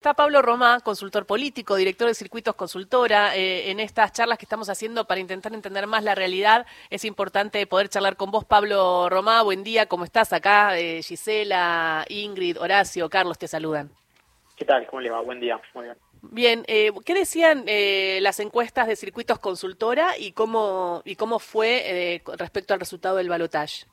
Está Pablo Romá, consultor político, director de Circuitos Consultora. Eh, en estas charlas que estamos haciendo para intentar entender más la realidad, es importante poder charlar con vos, Pablo Romá. Buen día, ¿cómo estás acá? Eh, Gisela, Ingrid, Horacio, Carlos te saludan. ¿Qué tal? ¿Cómo le va? Buen día. Muy bien. Bien, eh, ¿qué decían las encuestas de Circuitos Consultora y cómo, y cómo fue respecto al resultado del balotaje?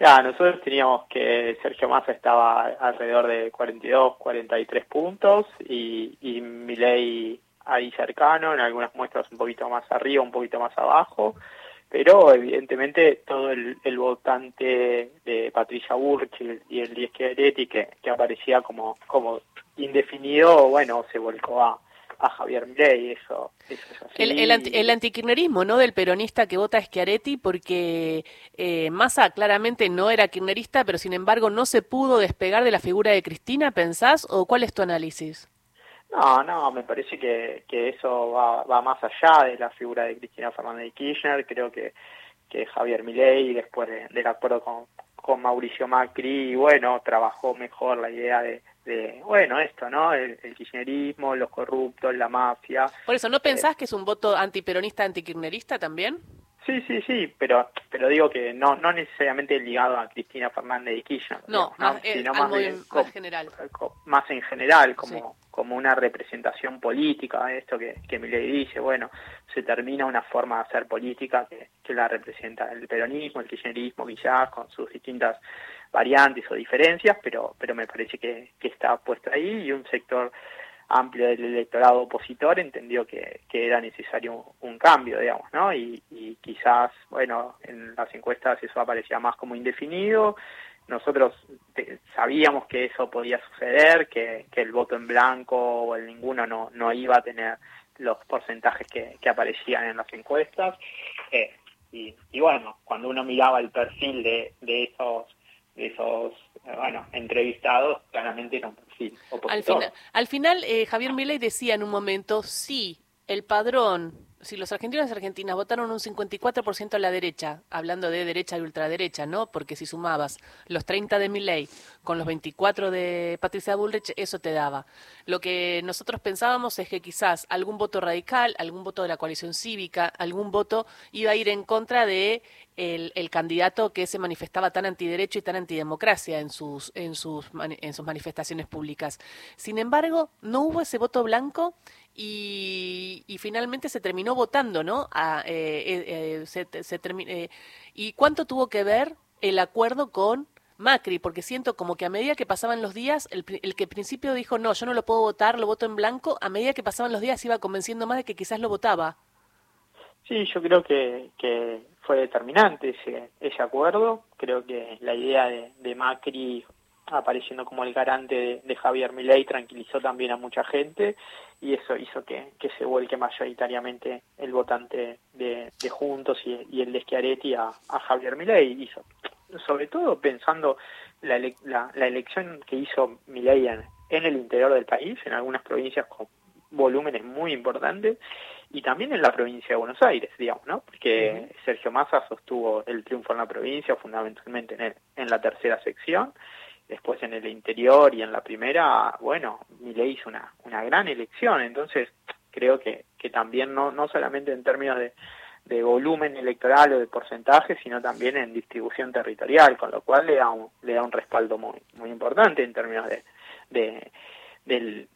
Ya, nosotros teníamos que Sergio Massa estaba alrededor de 42, 43 puntos y, y Milei ahí cercano, en algunas muestras un poquito más arriba, un poquito más abajo, pero evidentemente todo el, votante de Patricia Burch y el Diez que, que aparecía como, como indefinido, bueno, se volcó a, a Javier Milei, eso, es así. El, el, antikirchnerismo, ¿no? Del peronista que vota a Schiaretti, porque eh, Massa claramente no era kirchnerista, pero sin embargo no se pudo despegar de la figura de Cristina, ¿pensás? ¿O cuál es tu análisis? No, no, me parece que, que eso va, va más allá de la figura de Cristina Fernández de Kirchner. Creo que, que Javier Milei, después del acuerdo con, con Mauricio Macri, bueno, trabajó mejor la idea de, de bueno, esto, ¿no? El, kirchnerismo, los corruptos, la mafia. Por eso, ¿no pensás eh, que es un voto antiperonista, antikirchnerista también? Sí, sí, sí, pero pero digo que no no necesariamente ligado a Cristina Fernández de Kirchner. No, más, eh, sino más, más, general. Más en general, como, como una representación política, esto que, que Milei dice, bueno, se termina una forma de hacer política que, que la representa el peronismo, el kirchnerismo quizás, con sus distintas variantes o diferencias, pero, pero me parece que, que está puesto ahí y un sector amplio del electorado opositor entendió que, que era necesario un, cambio, digamos, ¿no? Y, y, quizás, bueno, en las encuestas eso aparecía más como indefinido. Nosotros sabíamos que eso podía suceder, que, que el voto en blanco o el ninguno no, no iba a tener los porcentajes que, que aparecían en las encuestas. Eh, y, y, bueno, cuando uno miraba el perfil de, de esos de esos bueno, entrevistados, claramente no sí, Al final, al final eh, Javier Milei decía en un momento, sí, el padrón si los argentinos y argentinas votaron un 54% a la derecha, hablando de derecha y ultraderecha, ¿no? Porque si sumabas los 30 de Milley con los 24 de Patricia Bullrich, eso te daba. Lo que nosotros pensábamos es que quizás algún voto radical, algún voto de la coalición cívica, algún voto iba a ir en contra de el, candidato que se manifestaba tan antiderecho y tan antidemocracia en sus, en sus, en sus manifestaciones públicas. Sin embargo, no hubo ese voto blanco y, y finalmente se terminó votando, ¿no? A, eh, eh, se, se eh, ¿Y cuánto tuvo que ver el acuerdo con Macri? Porque siento como que a medida que pasaban los días, el, que al principio dijo, no, yo no lo puedo votar, lo voto en blanco, a medida que pasaban los días iba convenciendo más de que quizás lo votaba. Sí, yo creo que, que fue determinante ese, ese acuerdo. Creo que la idea de, de Macri apareciendo como el garante de, Javier Milei tranquilizó también a mucha gente y eso hizo que, se vuelque mayoritariamente el votante de, Juntos y, el de Schiaretti a, Javier Milei hizo sobre todo pensando la, la, elección que hizo Milei en, el interior del país en algunas provincias con volúmenes muy importantes y también en la provincia de Buenos Aires, digamos, ¿no? Porque Sergio Massa sostuvo el triunfo en la provincia, fundamentalmente en, en la tercera sección, después en el interior y en la primera, bueno, Milei hizo una, una gran elección, entonces creo que, que también no, no solamente en términos de, de volumen electoral o de porcentaje, sino también en distribución territorial, con lo cual le da un, le da un respaldo muy, muy importante en términos de, de del,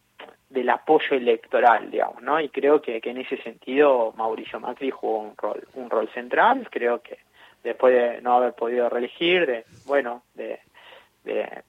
del apoyo electoral, digamos, ¿no? Y creo que, que en ese sentido Mauricio Macri jugó un rol, un rol central, creo que después de no haber podido reelegir, de, bueno, de, de,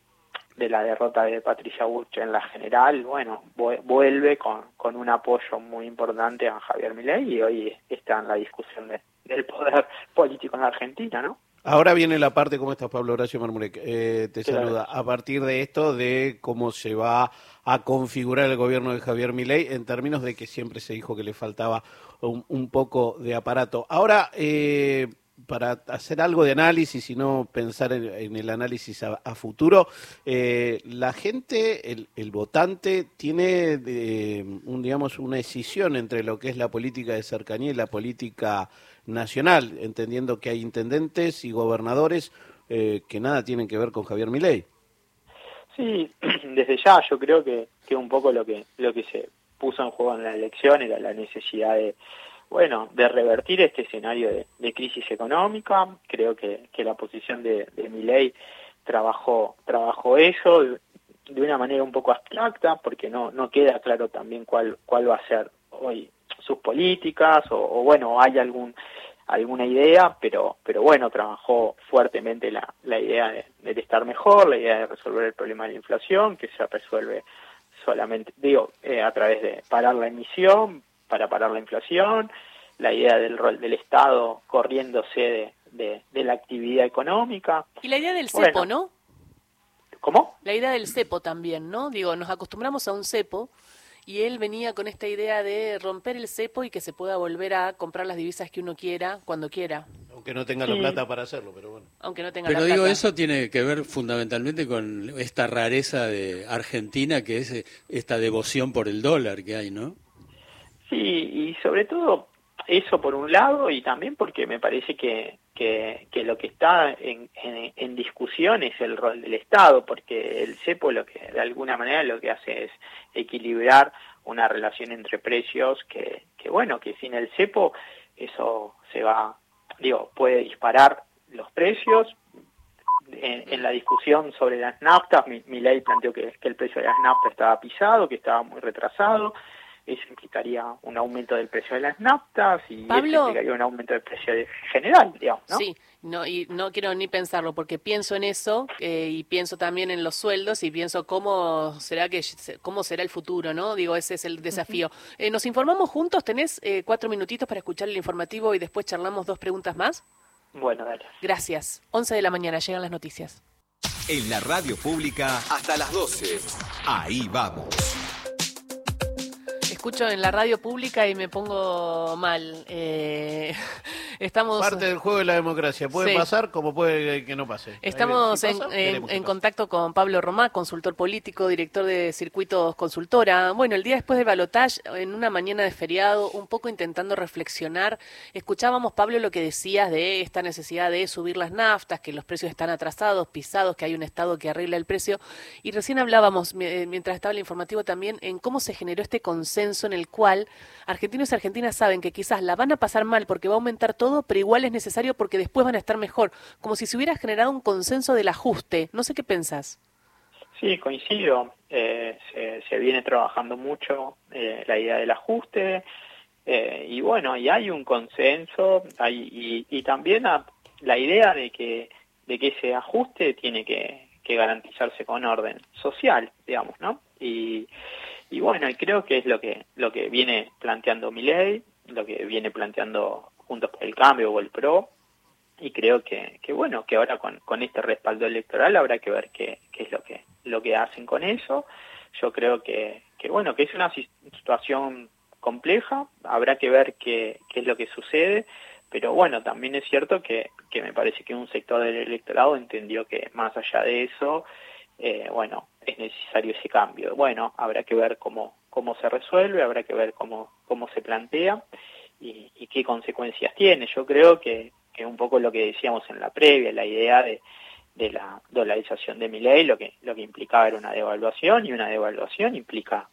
la derrota de Patricia Bush en la general, bueno, vuelve con, con un apoyo muy importante a Javier Milei y hoy está en la discusión del poder político en la Argentina, ¿no? Ahora viene la parte, ¿cómo estás Pablo Horacio Marmurek? Eh, te saluda. A partir de esto, de cómo se va a configurar el gobierno de Javier Milei, en términos de que siempre se dijo que le faltaba un, un poco de aparato. Ahora, eh, para hacer algo de análisis y no pensar en, el análisis a, futuro, eh, la gente, el, votante, tiene un, digamos, una decisión entre lo que es la política de cercanía y la política nacional, entendiendo que hay intendentes y gobernadores eh, que nada tienen que ver con Javier Milei. Sí, desde ya yo creo que, que un poco lo que, lo que se puso en juego en la elección era la necesidad de, bueno, de revertir este escenario de, crisis económica. Creo que, que la posición de, de ley trabajó, trabajó eso de, una manera un poco abstracta, porque no, no queda claro también cuál, cuál va a ser hoy sus políticas, o, o bueno, hay algún alguna idea, pero, pero bueno, trabajó fuertemente la, la idea de, estar mejor, la idea de resolver el problema de la inflación, que se resuelve solamente, digo, eh, a través de parar la emisión, para parar la inflación, la idea del rol del Estado corriéndose de, de, la actividad económica. Y la idea del cepo, ¿no? ¿Cómo? La idea del cepo también, ¿no? Digo, nos acostumbramos a un cepo y él venía con esta idea de romper el cepo y que se pueda volver a comprar las divisas que uno quiera cuando quiera. Aunque no tenga la plata para hacerlo, pero bueno. Aunque no tenga pero digo, eso tiene que ver fundamentalmente con esta rareza de Argentina, que es esta devoción por el dólar que hay, ¿no? Sí, y sobre todo eso por un lado y también porque me parece que, que, lo que está en, en, discusión es el rol del Estado, porque el CEPO lo que de alguna manera lo que hace es equilibrar una relación entre precios que, que bueno, que sin el CEPO eso se va, digo, puede disparar los precios. En, la discusión sobre las naftas, mi, mi ley planteó que, que el precio de las naftas estaba pisado, que estaba muy retrasado, eso implicaría un aumento del precio de las naftas y eso implicaría un aumento del precio general, digamos, ¿no? Sí, no, y no quiero ni pensarlo porque pienso en eso eh, y pienso también en los sueldos y pienso cómo será que cómo será el futuro, ¿no? Digo, ese es el desafío. Eh, nos informamos juntos, tenés eh, cuatro minutitos para escuchar el informativo y después charlamos dos preguntas más. Bueno, dale. Gracias. 11 de la mañana llegan las noticias. En la radio pública hasta las 12. Ahí vamos escucho en la radio pública y me pongo mal. Eh, estamos parte del juego de la democracia. Puede pasar como puede que no pase. Estamos en, contacto con Pablo Romá, consultor político, director de Circuitos Consultora. Bueno, el día después del balotaje, en una mañana de feriado, un poco intentando reflexionar, escuchábamos Pablo lo que decías de esta necesidad de subir las naftas, que los precios están atrasados, pisados, que hay un Estado que arregla el precio. Y recién hablábamos, mientras estaba el informativo también, en cómo se generó este consenso en el cual argentinos y argentinas saben que quizás la van a pasar mal porque va a aumentar todo, pero igual es necesario porque después van a estar mejor, como si se hubiera generado un consenso del ajuste. No sé qué pensás. Sí, coincido. Eh, se, viene trabajando mucho eh, la idea del ajuste eh, y bueno, y hay un consenso hay, y, también la idea de que, de que ese ajuste tiene que, que garantizarse con orden social, digamos, ¿no? Y, y bueno, y creo que es lo que, lo que viene planteando mi ley, lo que viene planteando Juntos por el Cambio o el PRO, y creo que, que bueno, que ahora con, con este respaldo electoral habrá que ver qué, qué es lo que, lo que hacen con eso. Yo creo que, que bueno, que es una situación compleja, habrá que ver qué, qué es lo que sucede, pero bueno, también es cierto que, que me parece que un sector del electorado entendió que más allá de eso, eh, bueno, es necesario ese cambio. Bueno, habrá que ver cómo, cómo se resuelve, habrá que ver cómo, cómo se plantea y, qué consecuencias tiene. Yo creo que, que un poco lo que decíamos en la previa, la idea de, de la dolarización de mi ley, lo que, lo que implicaba era una devaluación y una devaluación implica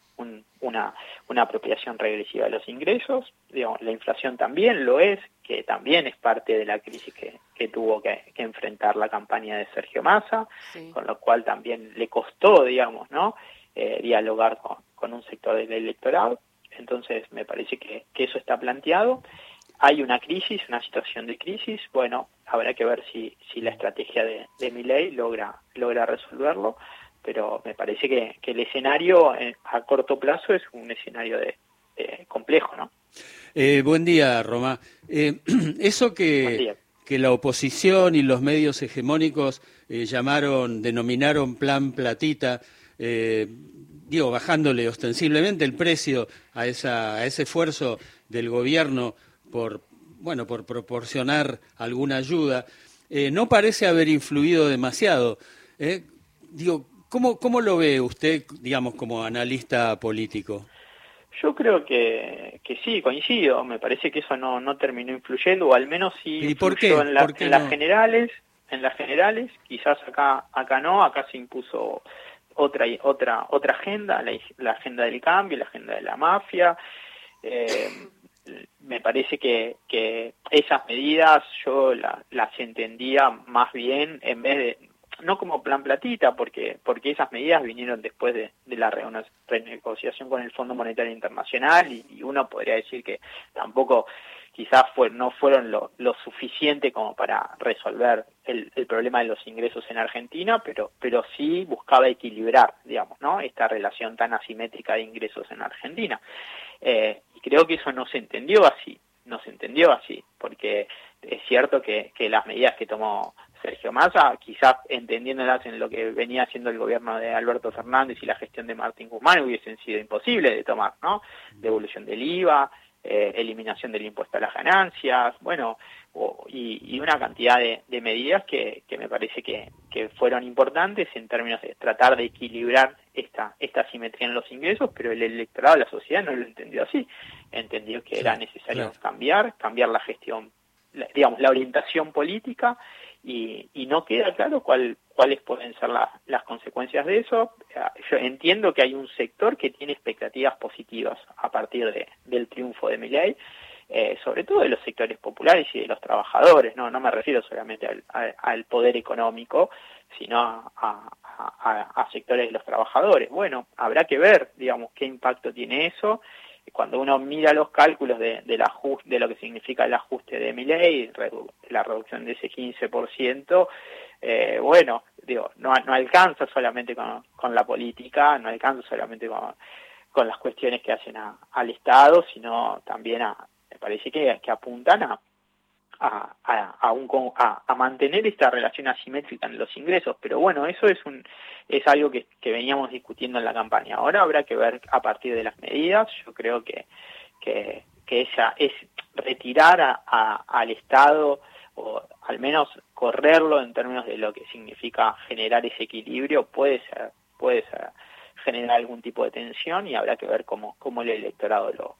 una, una apropiación regresiva de los ingresos. Digamos, la inflación también lo es, que también es parte de la crisis que, que tuvo que, enfrentar la campaña de Sergio Massa, con lo cual también le costó, digamos, ¿no? Eh, dialogar con, con, un sector del electorado. Entonces, me parece que, que eso está planteado. Hay una crisis, una situación de crisis. Bueno, habrá que ver si, si la estrategia de, de logra, logra resolverlo pero me parece que, que el escenario eh, a corto plazo es un escenario de, complejo, ¿no? Eh, buen día, Roma. Eh, eso que, que la oposición y los medios hegemónicos llamaron, denominaron plan platita, digo, bajándole ostensiblemente el precio a, esa, a ese esfuerzo del gobierno por, bueno, por proporcionar alguna ayuda, no parece haber influido demasiado. Digo, ¿Cómo, ¿Cómo lo ve usted, digamos, como analista político? Yo creo que, que sí, coincido. Me parece que eso no, no terminó influyendo, o al menos sí ¿Y por qué? en, las generales. En las generales, quizás acá, acá no, acá se impuso otra otra otra agenda, la, agenda del cambio, la agenda de la mafia. Eh, me parece que, que esas medidas yo las entendía más bien en vez de no como plan platita, porque, porque esas medidas vinieron después de, la renegociación con el Fondo Monetario Internacional y, uno podría decir que tampoco quizás fue, no fueron lo, lo suficiente como para resolver el, problema de los ingresos en Argentina, pero, pero sí buscaba equilibrar, digamos, ¿no? esta relación tan asimétrica de ingresos en Argentina. Eh, y creo que eso no se entendió así, no se entendió así, porque es cierto que, que las medidas que tomó Sergio Massa, quizás entendiéndolas en lo que venía haciendo el gobierno de Alberto Fernández y la gestión de Martín Guzmán, hubiesen sido imposibles de tomar, ¿no? Devolución del IVA, eh, eliminación del impuesto a las ganancias, bueno, y, una cantidad de, medidas que, me parece que, fueron importantes en términos de tratar de equilibrar esta, esta simetría en los ingresos, pero el electorado, la sociedad no lo entendió así, entendió que era necesario cambiar, cambiar la gestión, digamos, la orientación política y, no queda claro cuál, cuáles pueden ser las consecuencias de eso. Yo entiendo que hay un sector que tiene expectativas positivas a partir de, del triunfo de Milei, eh, sobre todo de los sectores populares y de los trabajadores, no, no me refiero solamente al, poder económico, sino a, a, sectores de los trabajadores. Bueno, habrá que ver, digamos, qué impacto tiene eso cuando uno mira los cálculos de, de, de lo que significa el ajuste de mi ley, la reducción de ese 15%, eh, bueno, digo, no, no alcanza solamente con, con, la política, no alcanza solamente con, con las cuestiones que hacen al Estado, sino también a, me parece que, que apuntan a, a, a, un, a, mantener esta relación asimétrica en los ingresos. Pero bueno, eso es, un, es algo que, que, veníamos discutiendo en la campaña. Ahora habrá que ver a partir de las medidas. Yo creo que, que, que esa es retirar a, al Estado o al menos correrlo en términos de lo que significa generar ese equilibrio puede ser, puede ser generar algún tipo de tensión y habrá que ver cómo, cómo el electorado lo,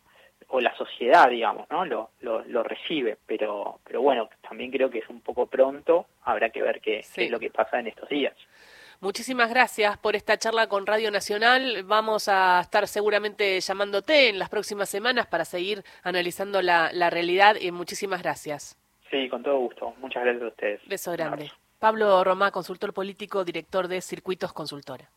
o la sociedad, digamos, ¿no? Lo, lo, recibe, pero, pero bueno, también creo que es un poco pronto, habrá que ver qué, es lo que pasa en estos días. Muchísimas gracias por esta charla con Radio Nacional. Vamos a estar seguramente llamándote en las próximas semanas para seguir analizando la, la realidad y muchísimas gracias. Sí, con todo gusto. Muchas gracias a ustedes. Beso grande. Pablo Romá, consultor político, director de Circuitos Consultora.